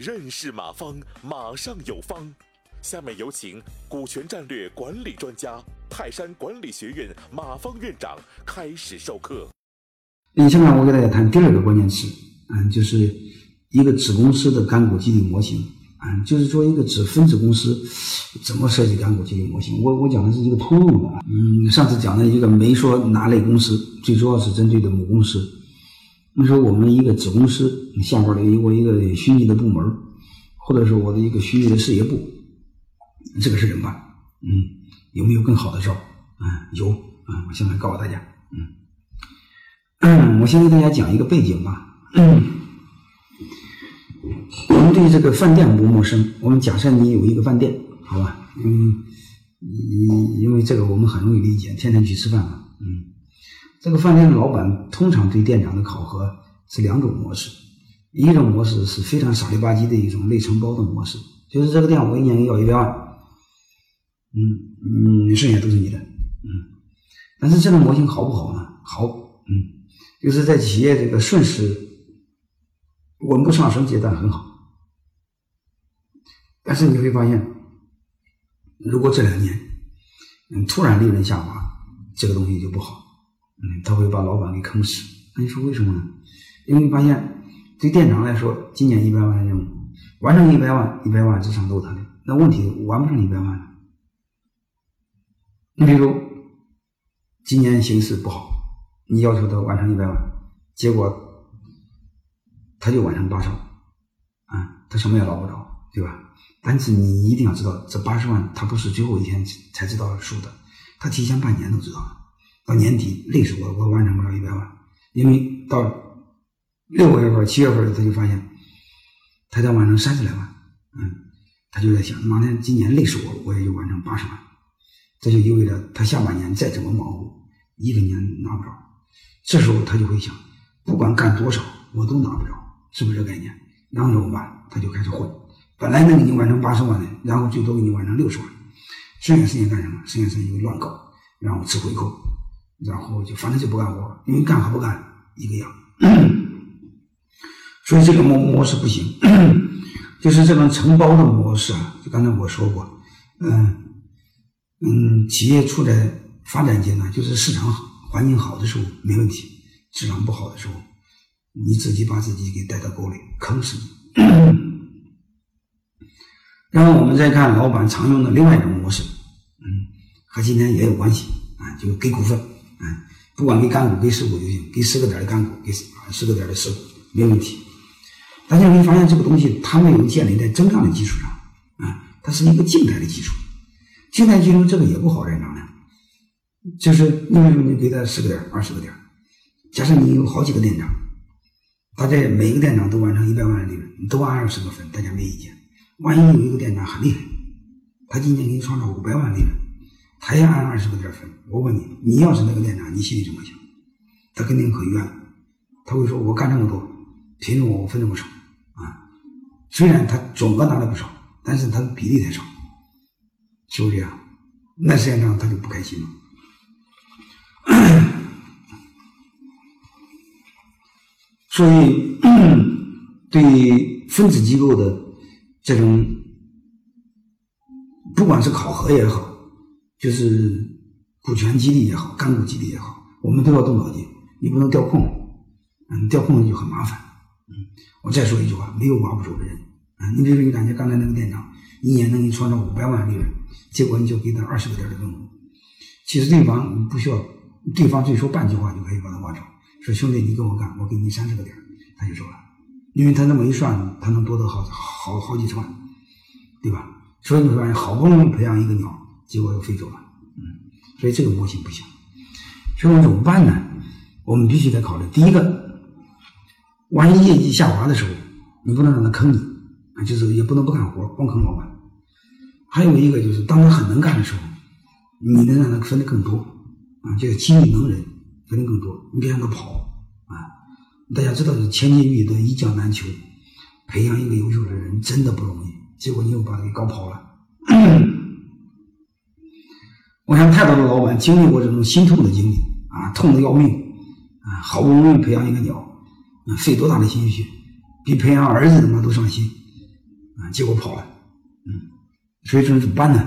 认识马方，马上有方。下面有请股权战略管理专家、泰山管理学院马方院长开始授课。那，下面我给大家谈第二个关键词，嗯，就是一个子公司的干股激励模型。嗯，就是说一个子分子公司怎么设计干股激励模型。我我讲的是一个通用的。嗯，上次讲的一个没说哪类公司，最主要是针对的母公司。你说我们一个子公司下边的一我一个虚拟的部门，或者是我的一个虚拟的事业部，这个是怎么办？嗯，有没有更好的招？嗯，有。嗯，我现在告诉大家。嗯，我先给大家讲一个背景吧。我们对这个饭店不陌生。我们假设你有一个饭店，好吧？嗯，因因为这个我们很容易理解，天天去吃饭嘛。这个饭店的老板通常对店长的考核是两种模式，一种模式是非常傻里吧唧的一种内承包的模式，就是这个店我一年要一百万，嗯嗯，剩下都是你的，嗯，但是这种模型好不好呢？好，嗯，就是在企业这个顺势稳步上升阶段很好，但是你会发现，如果这两年嗯突然利润下滑，这个东西就不好。嗯，他会把老板给坑死。那你说为什么呢？因为发现，对店长来说，今年一百万的任务，完成一百万，一百万之上都是他的。那问题完不成一百万呢你比如，今年形势不好，你要求他完成一百万，结果他就完成八十万，啊，他什么也捞不着，对吧？但是你一定要知道，这八十万他不是最后一天才知道数的，他提前半年都知道了。到年底累死我，我完成不了一百万，因为到六月份、七月份，他就发现他才完成三十来万，嗯，他就在想，妈的，今年累死我，我也就完成八十万，这就意味着他下半年再怎么忙活，一分钱拿不着。这时候他就会想，不管干多少，我都拿不着，是不是这概念？然后怎么办？他就开始混，本来能给你完成八十万的，然后最多给你完成六十万，剩下时间干什么？剩下时间就乱搞，然后吃回扣。然后就反正就不干活，因为干和不干一个样，所以这个模模式不行，就是这种承包的模式啊。就刚才我说过，嗯嗯，企业处在发展阶段，就是市场好、环境好的时候没问题，市场不好的时候，你自己把自己给带到沟里，坑死你。然后我们再看老板常用的另外一种模式，嗯，和今天也有关系啊，就给股份。嗯，不管给干股给实股就行，给十个点的干股，给十个点的实股没问题。大家会发现这个东西它没有建立在增长的基础上，啊，它是一个静态的基础。静态基础这个也不好认账的，就是你比如你给他十个点、二十个点，假设你有好几个店长，大家每个店长都完成一百万的利润，你都按二十个分，大家没意见。万一有一个店长很厉害，他今年给你创造五百万利润。他也按二十个点分，我问你，你要是那个店长，你心里怎么想？他肯定很冤，他会说：“我干这么多，凭什么我分这么少？”啊，虽然他总额拿的不少，但是他的比例太少，是不是这样？那时间长他就不开心了。所以，对分子机构的这种，不管是考核也好。就是股权激励也好，干股激励也好，我们都要动脑筋。你不能掉空，嗯，掉空了就很麻烦。嗯，我再说一句话，没有挖不走的人。嗯，你比如说你感觉刚才那个店长一年能给你创造五百万利润，结果你就给他二十个点的分红，其实对方不需要，对方最说半句话就可以把他挖走。说兄弟，你跟我干，我给你三十个点，他就走了，因为他那么一算，他能多得好好好几十万，对吧？所以你会发现，好不容易培养一个鸟。结果又飞走了，嗯，所以这个模型不行。所以我们怎么办呢？我们必须得考虑，第一个，万一业绩下滑的时候，你不能让他坑你啊，就是也不能不干活，光坑老板。还有一个就是，当他很能干的时候，你能让他分的更多啊，就是激励能人分的更多，你别让他跑啊。大家知道，千金易得，一将难求，培养一个优秀的人真的不容易，结果你又把他给搞跑了。我想太多的老板经历过这种心痛的经历啊，痛的要命啊！好不容易培养一个鸟，啊费多大的心血，比培养儿子他妈都上心，啊，结果跑了，嗯，所以说怎么办呢？